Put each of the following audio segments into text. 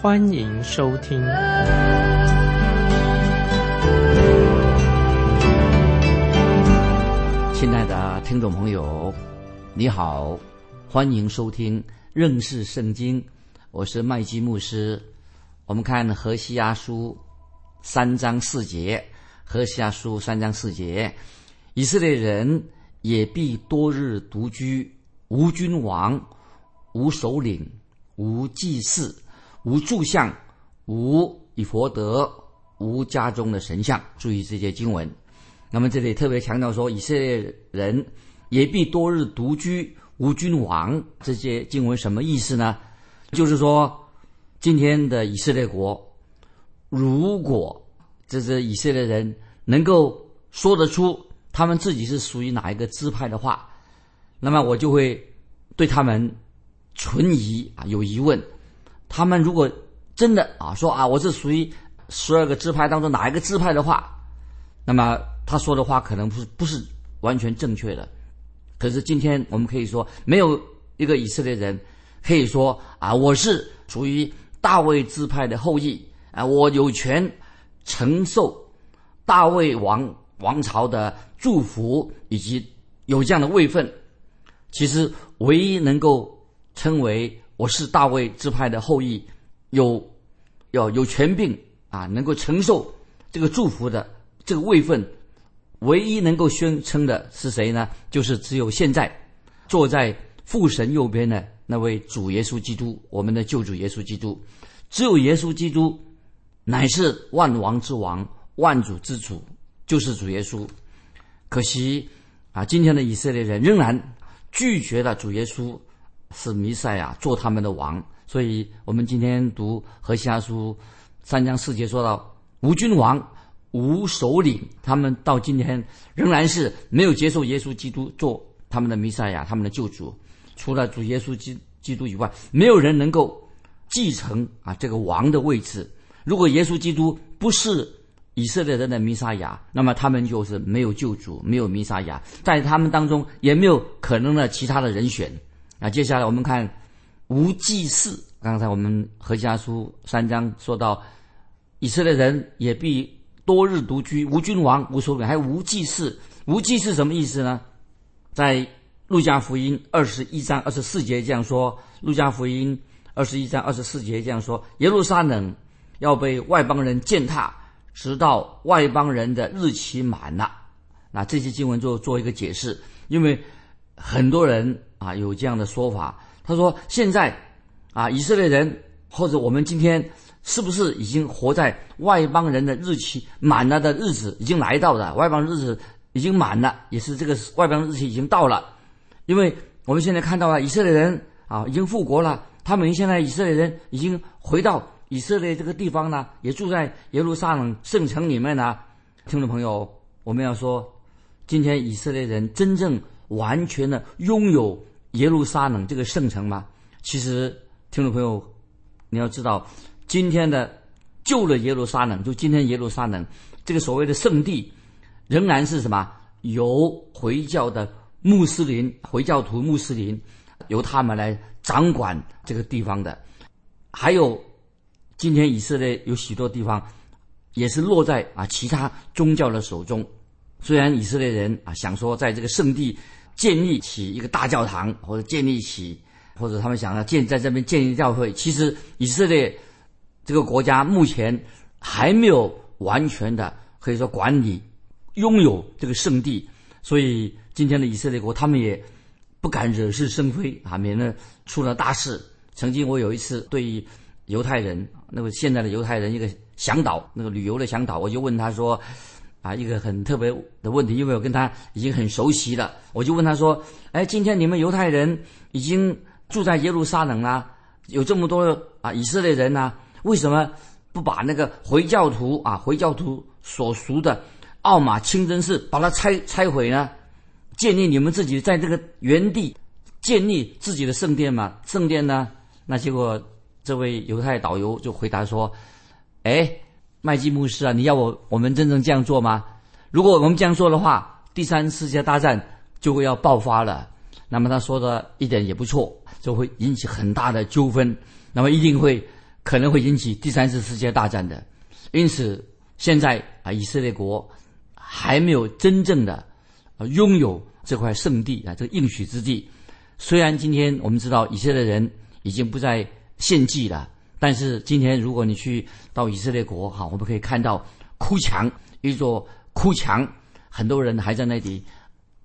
欢迎收听。亲爱的听众朋友，你好，欢迎收听。认识圣经，我是麦基牧师。我们看何西阿书三章四节，何西阿书三章四节，以色列人也必多日独居，无君王，无首领，无祭祀，无柱像，无以佛德，无家中的神像。注意这些经文。那么这里特别强调说，以色列人也必多日独居。无君王这些经文什么意思呢？就是说，今天的以色列国，如果这些以色列人能够说得出他们自己是属于哪一个支派的话，那么我就会对他们存疑啊，有疑问。他们如果真的啊说啊我是属于十二个支派当中哪一个支派的话，那么他说的话可能不是不是完全正确的。可是今天我们可以说，没有一个以色列人可以说啊，我是属于大卫支派的后裔啊，我有权承受大卫王王朝的祝福，以及有这样的位分。其实，唯一能够称为我是大卫支派的后裔，有要有权柄啊，能够承受这个祝福的这个位分。唯一能够宣称的是谁呢？就是只有现在坐在父神右边的那位主耶稣基督，我们的救主耶稣基督。只有耶稣基督乃是万王之王、万主之主，就是主耶稣。可惜啊，今天的以色列人仍然拒绝了主耶稣是弥赛亚做他们的王。所以我们今天读何西阿书三章四节说到无君王。无首领，他们到今天仍然是没有接受耶稣基督做他们的弥赛亚、他们的救主。除了主耶稣基基督以外，没有人能够继承啊这个王的位置。如果耶稣基督不是以色列人的弥赛亚，那么他们就是没有救主、没有弥赛亚，在他们当中也没有可能的其他的人选。那，接下来我们看无祭祀。刚才我们何家书三章说到，以色列人也必。多日独居，无君王，无首领，还无祭祀。无祭祀什么意思呢？在路加福音二十一章二十四节这样说：路加福音二十一章二十四节这样说，耶路撒冷要被外邦人践踏，直到外邦人的日期满了。那这些经文就做一个解释，因为很多人啊有这样的说法，他说现在啊以色列人或者我们今天。是不是已经活在外邦人的日期满了的日子已经来到了？外邦日子已经满了，也是这个外邦日期已经到了。因为我们现在看到了以色列人啊，已经复国了。他们现在以色列人已经回到以色列这个地方呢，也住在耶路撒冷圣城里面呢。听众朋友，我们要说，今天以色列人真正完全的拥有耶路撒冷这个圣城吗？其实，听众朋友，你要知道。今天的旧的耶路撒冷，就今天耶路撒冷这个所谓的圣地，仍然是什么？由回教的穆斯林、回教徒穆斯林，由他们来掌管这个地方的。还有，今天以色列有许多地方，也是落在啊其他宗教的手中。虽然以色列人啊想说在这个圣地建立起一个大教堂，或者建立起，或者他们想要建在这边建立教会，其实以色列。这个国家目前还没有完全的可以说管理拥有这个圣地，所以今天的以色列国他们也不敢惹是生非啊，免得出了大事。曾经我有一次对犹太人，那个现在的犹太人一个向导，那个旅游的向导，我就问他说啊，一个很特别的问题，因为我跟他已经很熟悉了，我就问他说，哎，今天你们犹太人已经住在耶路撒冷了，有这么多啊以色列人呢？为什么不把那个回教徒啊，回教徒所属的奥马清真寺把它拆拆毁呢？建立你们自己在这个原地建立自己的圣殿嘛？圣殿呢？那结果这位犹太导游就回答说：“哎，麦基牧师啊，你要我我们真正这样做吗？如果我们这样做的话，第三世界大战就会要爆发了。那么他说的一点也不错，就会引起很大的纠纷，那么一定会可能会引起第三次世界大战的。因此，现在啊，以色列国还没有真正的拥有这块圣地啊，这个应许之地。虽然今天我们知道以色列人已经不再献祭了，但是今天如果你去到以色列国哈，我们可以看到哭墙一座哭墙，很多人还在那里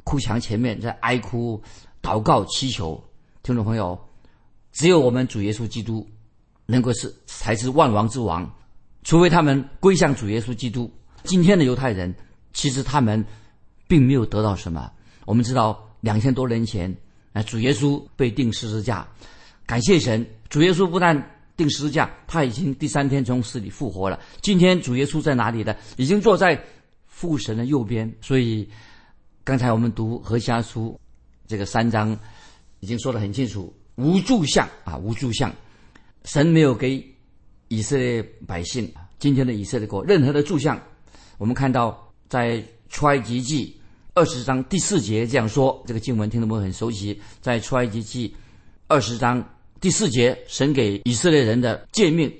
哭墙前面在哀哭。祷告祈求，听众朋友，只有我们主耶稣基督能够是才是万王之王，除非他们归向主耶稣基督。今天的犹太人其实他们并没有得到什么。我们知道两千多年前，啊，主耶稣被钉十字架，感谢神，主耶稣不但钉十字架，他已经第三天从死里复活了。今天主耶稣在哪里呢？已经坐在父神的右边。所以刚才我们读何家书。这个三章已经说得很清楚，无柱像啊，无柱像，神没有给以色列百姓今天的以色列国任何的柱像。我们看到在出埃及记二十章第四节这样说，这个经文听众朋友很熟悉，在出埃及记二十章第四节，神给以色列人的诫命。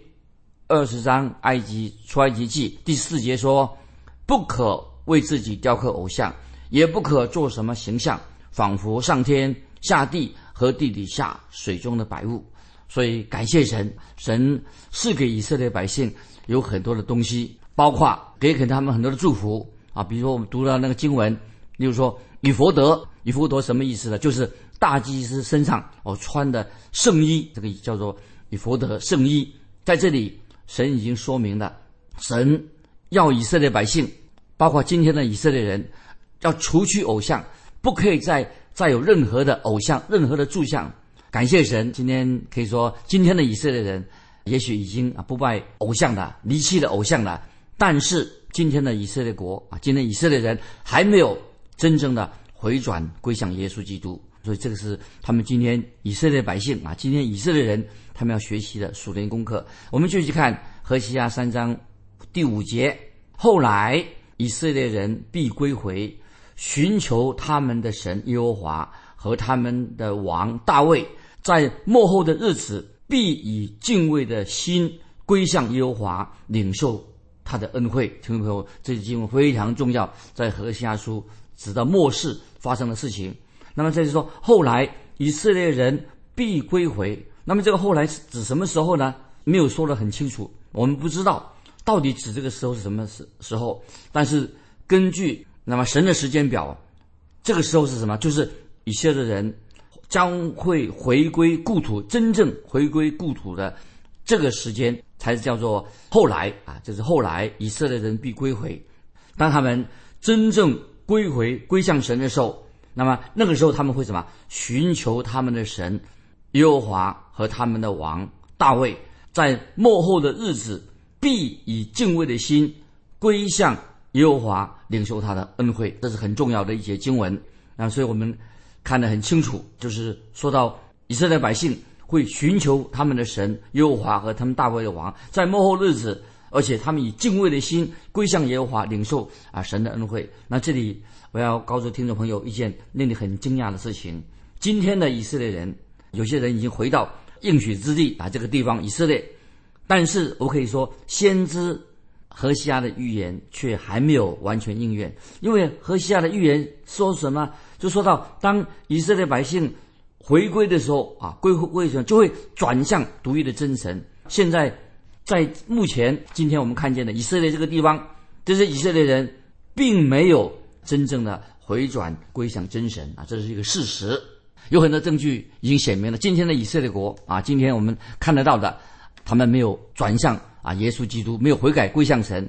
二十章埃及出埃及记第四节说，不可为自己雕刻偶像，也不可做什么形象。仿佛上天下地和地底下水中的百物，所以感谢神，神赐给以色列百姓有很多的东西，包括给给他们很多的祝福啊。比如说我们读到那个经文，例如说以佛德，以佛德什么意思呢？就是大祭司身上哦穿的圣衣，这个叫做以佛德圣衣。在这里，神已经说明了，神要以色列百姓，包括今天的以色列人，要除去偶像。不可以再再有任何的偶像，任何的柱像。感谢神，今天可以说，今天的以色列人也许已经啊不拜偶像了，离弃了偶像了。但是今天的以色列国啊，今天以色列人还没有真正的回转归向耶稣基督。所以这个是他们今天以色列百姓啊，今天以色列人他们要学习的属灵功课。我们继续看何西阿三章第五节，后来以色列人必归回。寻求他们的神耶和华和他们的王大卫，在末后的日子必以敬畏的心归向耶和华，领受他的恩惠。听众朋友，这经文非常重要，在何西阿书直到末世发生的事情。那么这就说，后来以色列人必归回。那么这个后来是指什么时候呢？没有说得很清楚，我们不知道到底指这个时候是什么时时候。但是根据。那么神的时间表，这个时候是什么？就是以色列人将会回归故土，真正回归故土的这个时间，才是叫做后来啊，就是后来以色列人必归回。当他们真正归回归向神的时候，那么那个时候他们会什么？寻求他们的神耶和华和他们的王大卫，在末后的日子必以敬畏的心归向。耶和华领受他的恩惠，这是很重要的一节经文啊！所以我们看得很清楚，就是说到以色列百姓会寻求他们的神耶和华和他们大卫的王，在末后日子，而且他们以敬畏的心归向耶和华，领受啊神的恩惠。那这里我要告诉听众朋友一件令你很惊讶的事情：今天的以色列人，有些人已经回到应许之地啊这个地方以色列，但是我可以说先知。何西阿的预言却还没有完全应验，因为何西阿的预言说什么？就说到当以色列百姓回归的时候啊，归归什么就会转向独一的真神。现在在目前今天我们看见的以色列这个地方，这些以色列人并没有真正的回转归向真神啊，这是一个事实。有很多证据已经显明了，今天的以色列国啊，今天我们看得到的，他们没有转向。啊，耶稣基督没有悔改归向神。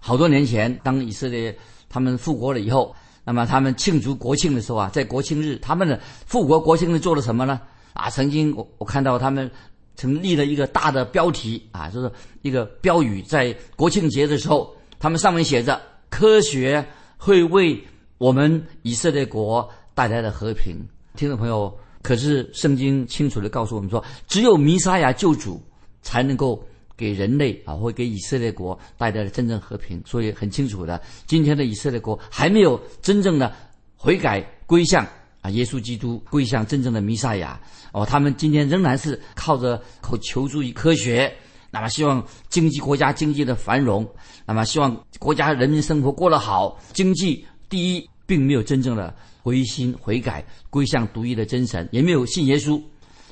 好多年前，当以色列他们复国了以后，那么他们庆祝国庆的时候啊，在国庆日，他们的复国国庆日做了什么呢？啊，曾经我我看到他们成立了一个大的标题啊，就是一个标语，在国庆节的时候，他们上面写着“科学会为我们以色列国带来的和平”。听众朋友，可是圣经清楚的告诉我们说，只有弥撒亚救主才能够给人类啊，会给以色列国带来的真正和平。所以很清楚的，今天的以色列国还没有真正的悔改归向。啊，耶稣基督归向真正的弥赛亚哦，他们今天仍然是靠着求求助于科学，那么希望经济国家经济的繁荣，那么希望国家人民生活过得好，经济第一，并没有真正的回心悔改归向独一的真神，也没有信耶稣。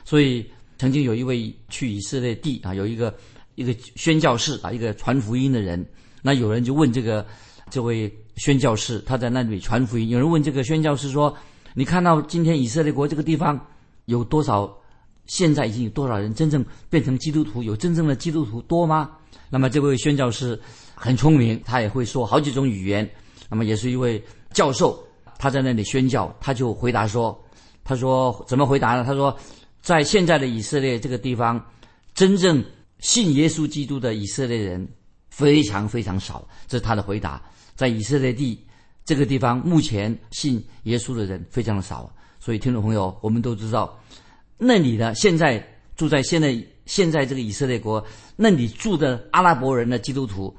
所以曾经有一位去以色列地啊，有一个一个宣教士啊，一个传福音的人，那有人就问这个这位宣教士，他在那里传福音，有人问这个宣教士说。你看到今天以色列国这个地方有多少？现在已经有多少人真正变成基督徒？有真正的基督徒多吗？那么这位宣教师很聪明，他也会说好几种语言。那么也是一位教授，他在那里宣教，他就回答说：“他说怎么回答呢？他说，在现在的以色列这个地方，真正信耶稣基督的以色列人非常非常少。这是他的回答，在以色列地。”这个地方目前信耶稣的人非常的少，所以听众朋友，我们都知道，那里的现在住在现在现在这个以色列国，那里住的阿拉伯人的基督徒，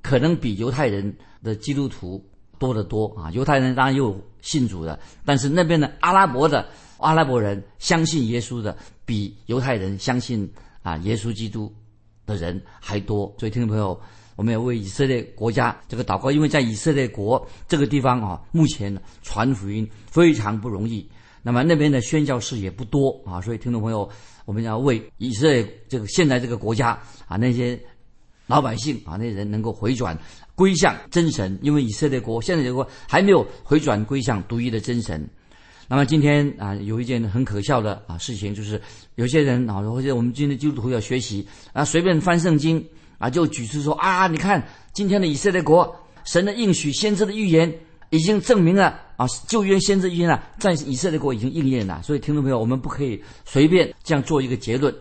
可能比犹太人的基督徒多得多啊！犹太人当然有信主的，但是那边的阿拉伯的阿拉伯人相信耶稣的，比犹太人相信啊耶稣基督的人还多。所以听众朋友。我们要为以色列国家这个祷告，因为在以色列国这个地方啊，目前传福音非常不容易。那么那边的宣教士也不多啊，所以听众朋友，我们要为以色列这个现在这个国家啊，那些老百姓啊，那些人能够回转归向真神，因为以色列国现在这个还没有回转归向独一的真神。那么今天啊，有一件很可笑的啊事情，就是有些人啊，或者我们今天基督徒要学习啊，随便翻圣经。啊，就举出说啊，你看今天的以色列国，神的应许、先知的预言已经证明了啊，旧约先知预言啊，在以色列国已经应验了。所以听众朋友，我们不可以随便这样做一个结论。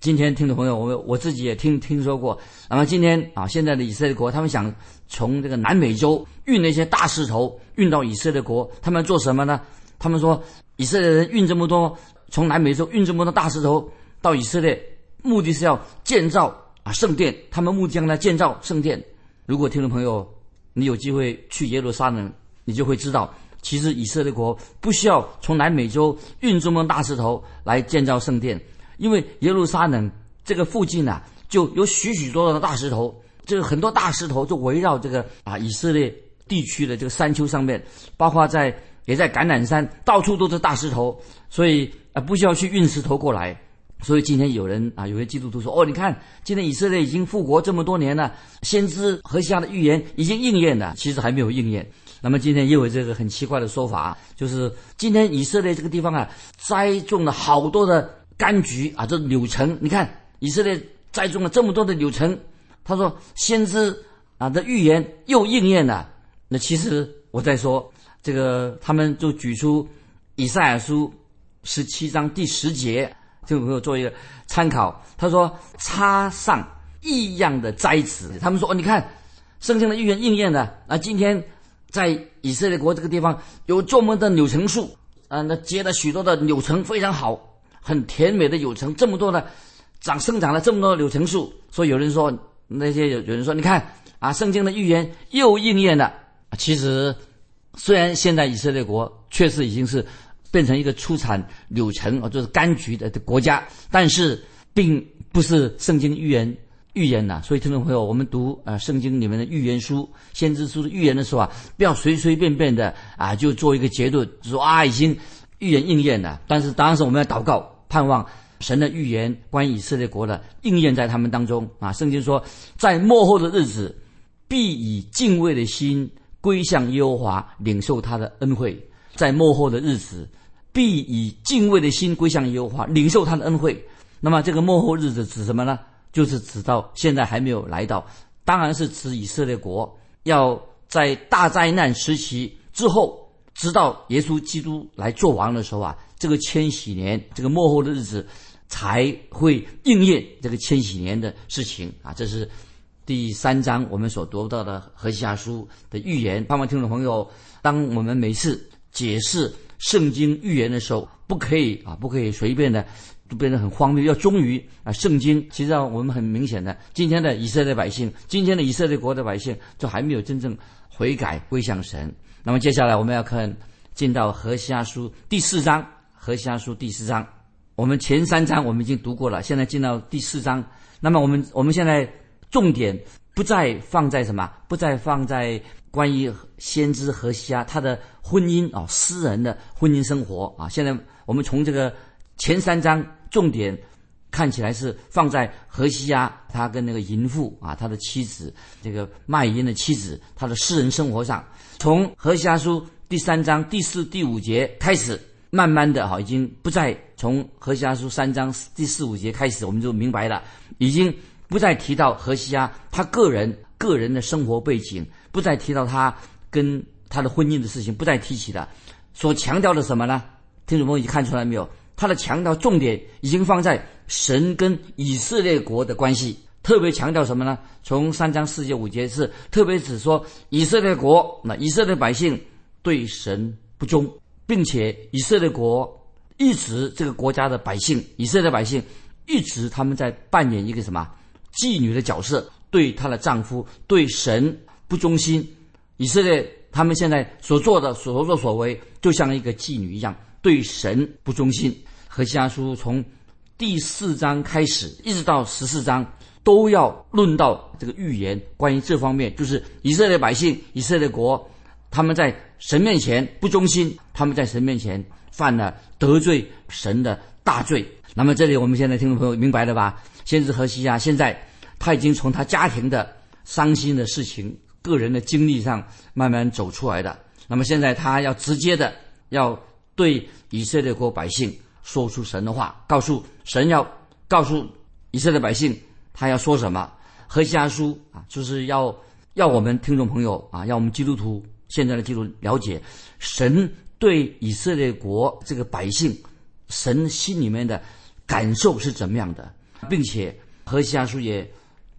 今天听众朋友，我我自己也听听说过。那么今天啊，现在的以色列国，他们想从这个南美洲运那些大石头运到以色列国，他们做什么呢？他们说以色列人运这么多从南美洲运这么多大石头到以色列，目的是要建造。啊，圣殿，他们木匠来建造圣殿。如果听众朋友你有机会去耶路撒冷，你就会知道，其实以色列国不需要从南美洲运这么大石头来建造圣殿，因为耶路撒冷这个附近啊，就有许许多多的大石头，这个很多大石头就围绕这个啊以色列地区的这个山丘上面，包括在也在橄榄山，到处都是大石头，所以啊不需要去运石头过来。所以今天有人啊，有些基督徒说：“哦，你看，今天以色列已经复国这么多年了，先知和下的预言已经应验了。其实还没有应验。那么今天又有这个很奇怪的说法，就是今天以色列这个地方啊，栽种了好多的柑橘啊，这柳橙。你看以色列栽种了这么多的柳橙，他说先知啊的预言又应验了。那其实我在说这个，他们就举出以赛亚书十七章第十节。”就朋友做一个参考，他说插上异样的摘词，他们说哦，你看圣经的预言应验了啊！今天在以色列国这个地方有这么多的柳橙树啊，那结了许多的柳橙，非常好，很甜美的柳橙，这么多的长生长了这么多柳橙树，所以有人说那些有有人说，你看啊，圣经的预言又应验了。其实虽然现在以色列国确实已经是。变成一个出产柳橙啊，就是柑橘的国家，但是并不是圣经预言预言呐。所以听众朋友，我们读啊圣经里面的预言书、先知书的预言的时候啊，不要随随便便的啊就做一个结论，说啊已经预言应验了。但是当然是我们要祷告，盼望神的预言关于以色列国的应验在他们当中啊。圣经说，在末后的日子，必以敬畏的心归向耶和华，领受他的恩惠。在末后的日子。必以敬畏的心归向耶和华，领受他的恩惠。那么这个幕后日子指什么呢？就是指到现在还没有来到，当然是指以色列国要在大灾难时期之后，直到耶稣基督来做王的时候啊，这个千禧年，这个幕后的日子，才会应验这个千禧年的事情啊！这是第三章我们所读到的何西阿书的预言。盼望听众朋友，当我们每次解释圣经预言的时候，不可以啊，不可以随便的，就变得很荒谬。要忠于啊，圣经。其实我们很明显的，今天的以色列百姓，今天的以色列国的百姓，就还没有真正悔改归向神。那么接下来我们要看进到何西阿书第四章，何西阿书第四章。我们前三章我们已经读过了，现在进到第四章。那么我们我们现在重点不再放在什么？不再放在关于先知何西阿他的婚姻啊，私人的婚姻生活啊。现在我们从这个前三章重点看起来是放在何西阿他跟那个淫妇啊，他的妻子这个卖淫的妻子，他的私人生活上。从何西阿书第三章第四、第五节开始。慢慢的哈，已经不再从何西阿书三章第四五节开始，我们就明白了，已经不再提到何西阿他个人个人的生活背景，不再提到他跟他的婚姻的事情，不再提起的。所强调的什么呢？听众朋友已经看出来没有？他的强调重点已经放在神跟以色列国的关系，特别强调什么呢？从三章四节五节是特别指说以色列国，那以色列百姓对神不忠。并且以色列国一直这个国家的百姓，以色列百姓一直他们在扮演一个什么妓女的角色，对她的丈夫对神不忠心。以色列他们现在所做的所作所为，就像一个妓女一样，对神不忠心。何西阿书从第四章开始，一直到十四章，都要论到这个预言，关于这方面，就是以色列百姓、以色列国。他们在神面前不忠心，他们在神面前犯了得罪神的大罪。那么这里我们现在听众朋友明白了吧？先知何西亚现在他已经从他家庭的伤心的事情、个人的经历上慢慢走出来的。那么现在他要直接的要对以色列国百姓说出神的话，告诉神要告诉以色列百姓他要说什么。何西阿书啊，就是要要我们听众朋友啊，要我们基督徒。现在的记录了解，神对以色列国这个百姓，神心里面的感受是怎么样的，并且何西阿书也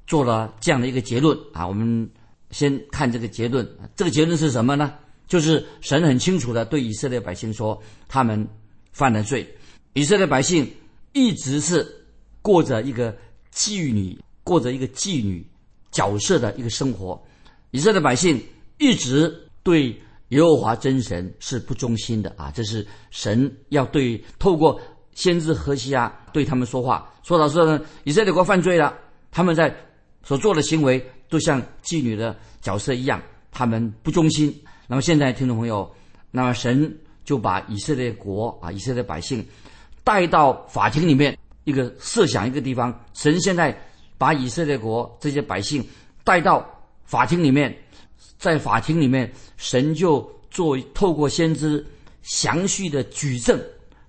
做了这样的一个结论啊。我们先看这个结论，这个结论是什么呢？就是神很清楚的对以色列百姓说，他们犯了罪。以色列百姓一直是过着一个妓女，过着一个妓女角色的一个生活。以色列百姓一直。对耶和华真神是不忠心的啊！这是神要对透过先知何西阿对他们说话，说到说呢，以色列国犯罪了，他们在所做的行为都像妓女的角色一样，他们不忠心。那么现在听众朋友，那么神就把以色列国啊，以色列百姓带到法庭里面，一个设想一个地方，神现在把以色列国这些百姓带到法庭里面。在法庭里面，神就做透过先知详细的举证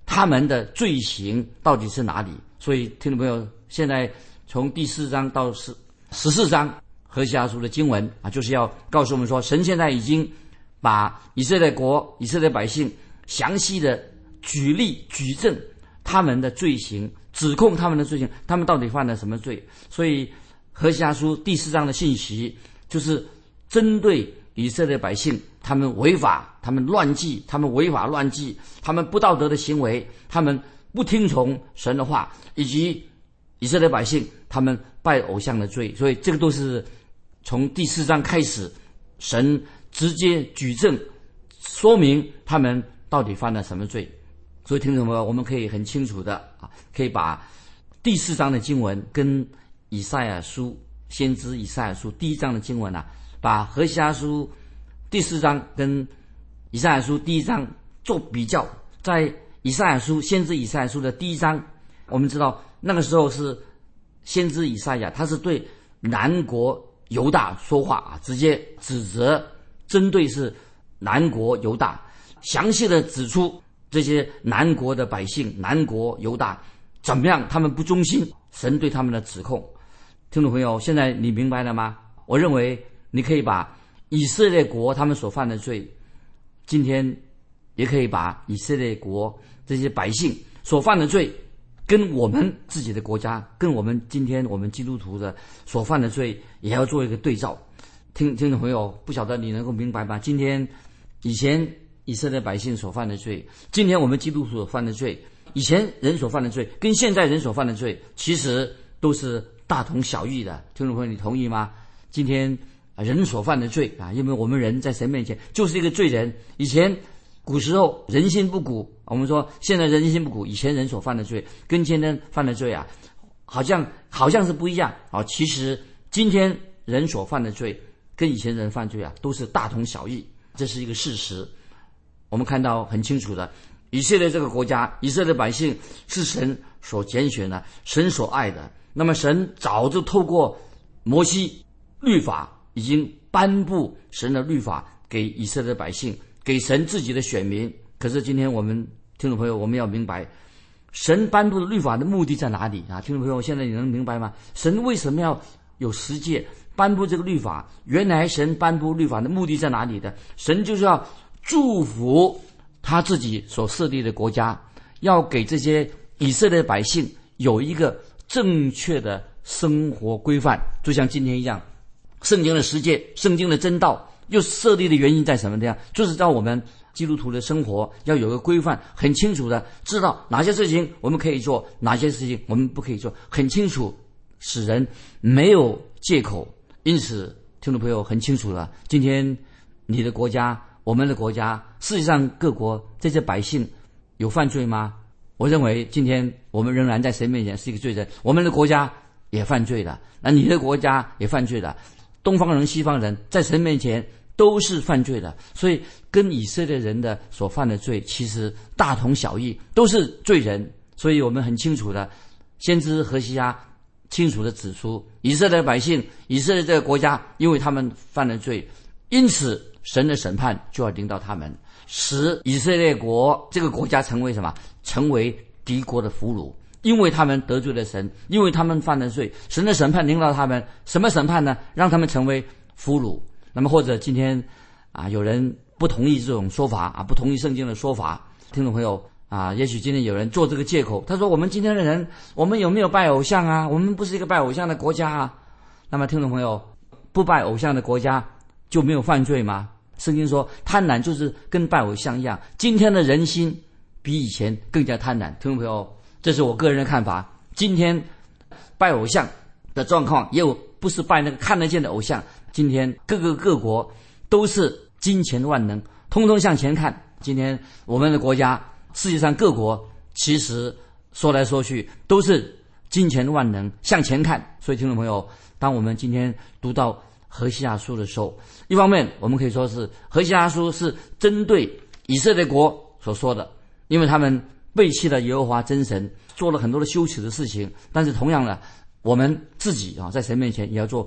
他们的罪行到底是哪里。所以，听众朋友，现在从第四章到十十四章何西阿书的经文啊，就是要告诉我们说，神现在已经把以色列国、以色列百姓详细的举例举证他们的罪行，指控他们的罪行，他们到底犯了什么罪。所以，何西阿书第四章的信息就是。针对以色列百姓，他们违法，他们乱纪，他们违法乱纪，他们不道德的行为，他们不听从神的话，以及以色列百姓他们拜偶像的罪，所以这个都是从第四章开始，神直接举证说明他们到底犯了什么罪。所以听众朋友？我们可以很清楚的啊，可以把第四章的经文跟以赛亚书先知以赛亚书第一章的经文啊。把何西阿书第四章跟以赛亚书第一章做比较，在以赛亚书先知以赛亚书的第一章，我们知道那个时候是先知以赛亚，他是对南国犹大说话啊，直接指责、针对是南国犹大，详细的指出这些南国的百姓、南国犹大怎么样，他们不忠心，神对他们的指控。听众朋友，现在你明白了吗？我认为。你可以把以色列国他们所犯的罪，今天也可以把以色列国这些百姓所犯的罪跟我们自己的国家，跟我们今天我们基督徒的所犯的罪，也要做一个对照。听听众朋友，不晓得你能够明白吗？今天以前以色列百姓所犯的罪，今天我们基督徒所犯的罪，以前人所犯的罪，跟现在人所犯的罪，其实都是大同小异的。听众朋友，你同意吗？今天人所犯的罪啊，因为我们人在神面前就是一个罪人。以前古时候人心不古，我们说现在人心不古，以前人所犯的罪跟今天犯的罪啊，好像好像是不一样啊。其实今天人所犯的罪。跟以前人犯罪啊，都是大同小异，这是一个事实。我们看到很清楚的，以色列这个国家，以色列百姓是神所拣选的，神所爱的。那么神早就透过摩西律法，已经颁布神的律法给以色列百姓，给神自己的选民。可是今天我们听众朋友，我们要明白，神颁布的律法的目的在哪里啊？听众朋友，现在你能明白吗？神为什么要有十诫？颁布这个律法，原来神颁布律法的目的在哪里的？神就是要祝福他自己所设立的国家，要给这些以色列百姓有一个正确的生活规范，就像今天一样。圣经的世界，圣经的真道，又设立的原因在什么地方？就是让我们基督徒的生活要有个规范，很清楚的知道哪些事情我们可以做，哪些事情我们不可以做，很清楚，使人没有借口。因此，听众朋友很清楚了。今天，你的国家、我们的国家，世界上各国这些百姓有犯罪吗？我认为，今天我们仍然在神面前是一个罪人。我们的国家也犯罪了，那你的国家也犯罪了。东方人、西方人在神面前都是犯罪的，所以跟以色列人的所犯的罪其实大同小异，都是罪人。所以我们很清楚的，先知何西阿。清楚地指出，以色列百姓、以色列这个国家，因为他们犯了罪，因此神的审判就要临到他们，使以色列国这个国家成为什么？成为敌国的俘虏，因为他们得罪了神，因为他们犯了罪，神的审判临到他们。什么审判呢？让他们成为俘虏。那么，或者今天啊，有人不同意这种说法啊，不同意圣经的说法，听众朋友。啊，也许今天有人做这个借口，他说：“我们今天的人，我们有没有拜偶像啊？我们不是一个拜偶像的国家啊。”那么，听众朋友，不拜偶像的国家就没有犯罪吗？圣经说，贪婪就是跟拜偶像一样。今天的人心比以前更加贪婪。听众朋友，这是我个人的看法。今天拜偶像的状况，也有不是拜那个看得见的偶像。今天各个各国都是金钱万能，通通向前看。今天我们的国家。世界上各国其实说来说去都是金钱万能，向前看。所以，听众朋友，当我们今天读到何西阿书的时候，一方面我们可以说是何西阿书是针对以色列国所说的，因为他们背弃了耶和华真神，做了很多的羞耻的事情。但是，同样的，我们自己啊，在神面前也要做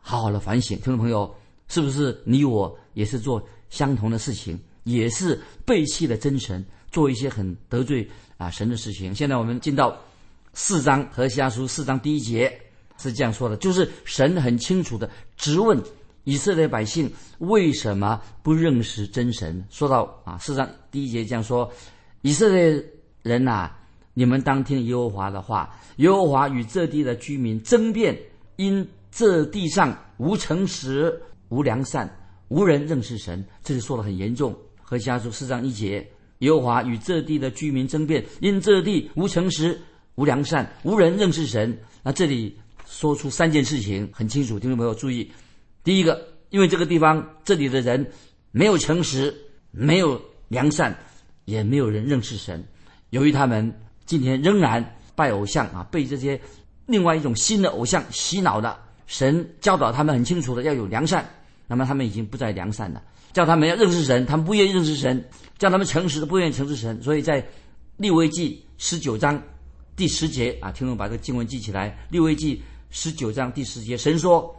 好好的反省。听众朋友，是不是你我也是做相同的事情，也是背弃了真神？做一些很得罪啊神的事情。现在我们进到四章和西阿书四章第一节是这样说的，就是神很清楚的质问以色列百姓为什么不认识真神。说到啊四章第一节这样说：以色列人呐，你们当听耶和华的话。耶和华与这地的居民争辩，因这地上无诚实、无良善，无人认识神。这是说的很严重。和西阿书四章一节。耶和华与这地的居民争辩，因这地无诚实、无良善、无人认识神。那这里说出三件事情很清楚，听众朋友注意：第一个，因为这个地方这里的人没有诚实、没有良善，也没有人认识神。由于他们今天仍然拜偶像啊，被这些另外一种新的偶像洗脑了。神教导他们很清楚的要有良善，那么他们已经不再良善了。叫他们要认识神，他们不愿意认识神；叫他们诚实的，不愿意诚实神。所以在利未记十九章第十节啊，听众把这个经文记起来。利未记十九章第十节，神说：“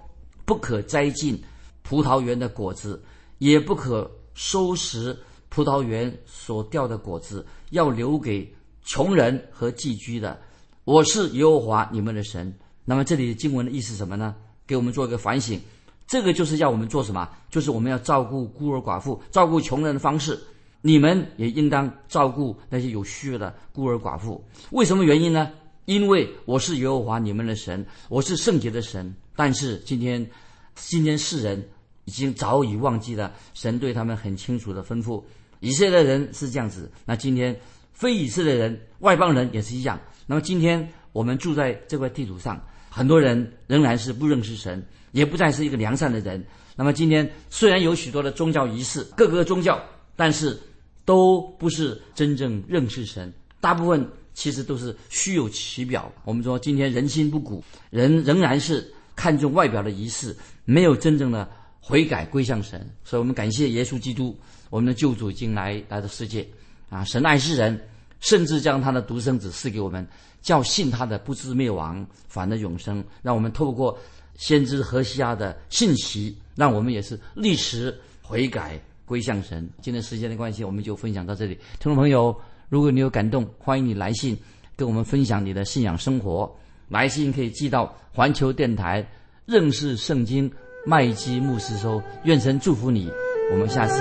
不可摘尽葡萄园的果子，也不可收拾葡萄园所掉的果子，要留给穷人和寄居的。我是耶和华你们的神。”那么这里经文的意思什么呢？给我们做一个反省。这个就是要我们做什么？就是我们要照顾孤儿寡妇、照顾穷人的方式。你们也应当照顾那些有需要的孤儿寡妇。为什么原因呢？因为我是耶和华你们的神，我是圣洁的神。但是今天，今天世人已经早已忘记了神对他们很清楚的吩咐。以色列人是这样子，那今天非以色列人、外邦人也是一样。那么今天我们住在这块地图上，很多人仍然是不认识神，也不再是一个良善的人。那么今天虽然有许多的宗教仪式，各个宗教，但是都不是真正认识神，大部分其实都是虚有其表。我们说今天人心不古，人仍然是看重外表的仪式，没有真正的悔改归向神。所以我们感谢耶稣基督，我们的救主已经来来到世界啊！神爱世人，甚至将他的独生子赐给我们，叫信他的不知灭亡，反得永生。让我们透过先知何西阿的信息。让我们也是立时悔改归向神。今天时间的关系，我们就分享到这里。听众朋友，如果你有感动，欢迎你来信跟我们分享你的信仰生活。来信可以寄到环球电台认识圣经麦基牧师收。愿神祝福你，我们下次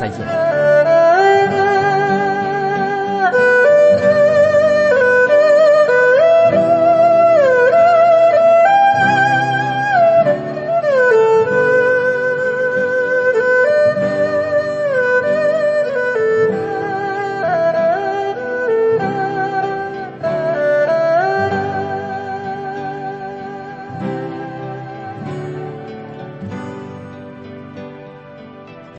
再见。